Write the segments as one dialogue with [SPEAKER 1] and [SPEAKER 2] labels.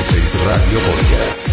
[SPEAKER 1] Space Radio Podcast.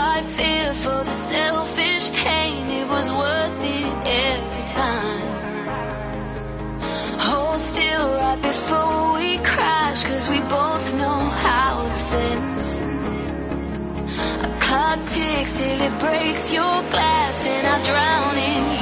[SPEAKER 2] I
[SPEAKER 3] fear for the selfish pain. It
[SPEAKER 4] was worth it every time. Hold still right before we crash, cause we both know how this ends. A clock ticks till it breaks your glass, and I drown in you.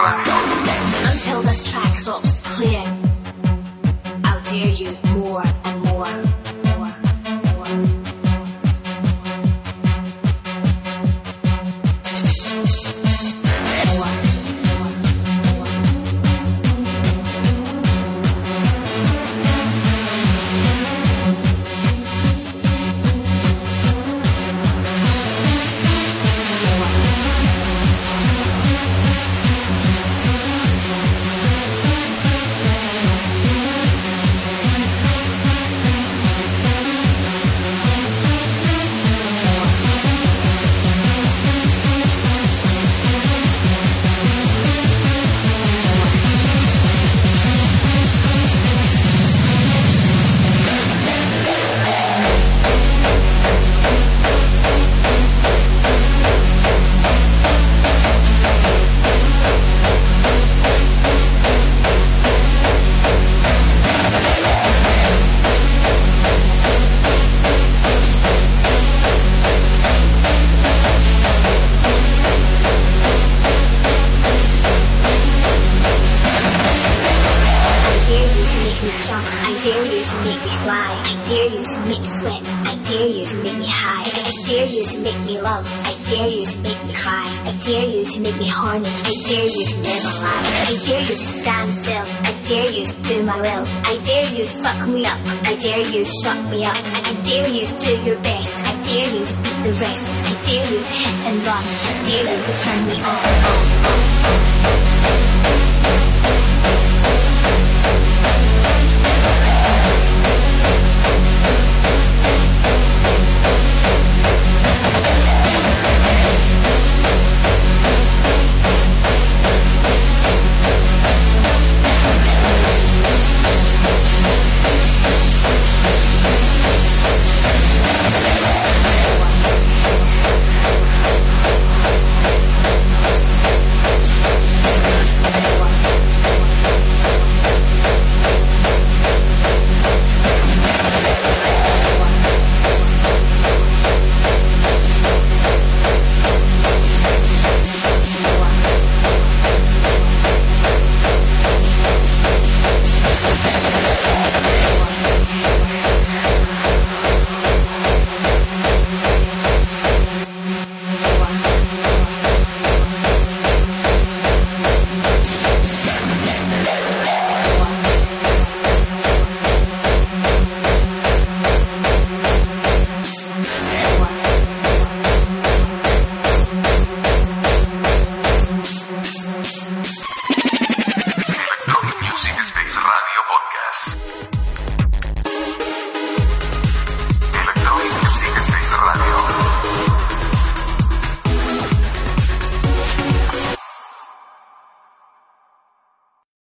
[SPEAKER 4] Lord love. I
[SPEAKER 5] dare you to make me cry. I dare you to make me horny. I dare you to
[SPEAKER 6] live
[SPEAKER 5] a lie. I dare you to stand still. I dare you to do my will. I dare you to fuck me up. I dare you to shut me up. I, I, dare you to do your best. I dare you to beat the rest. I dare you to hiss and run. I dare you to turn me on.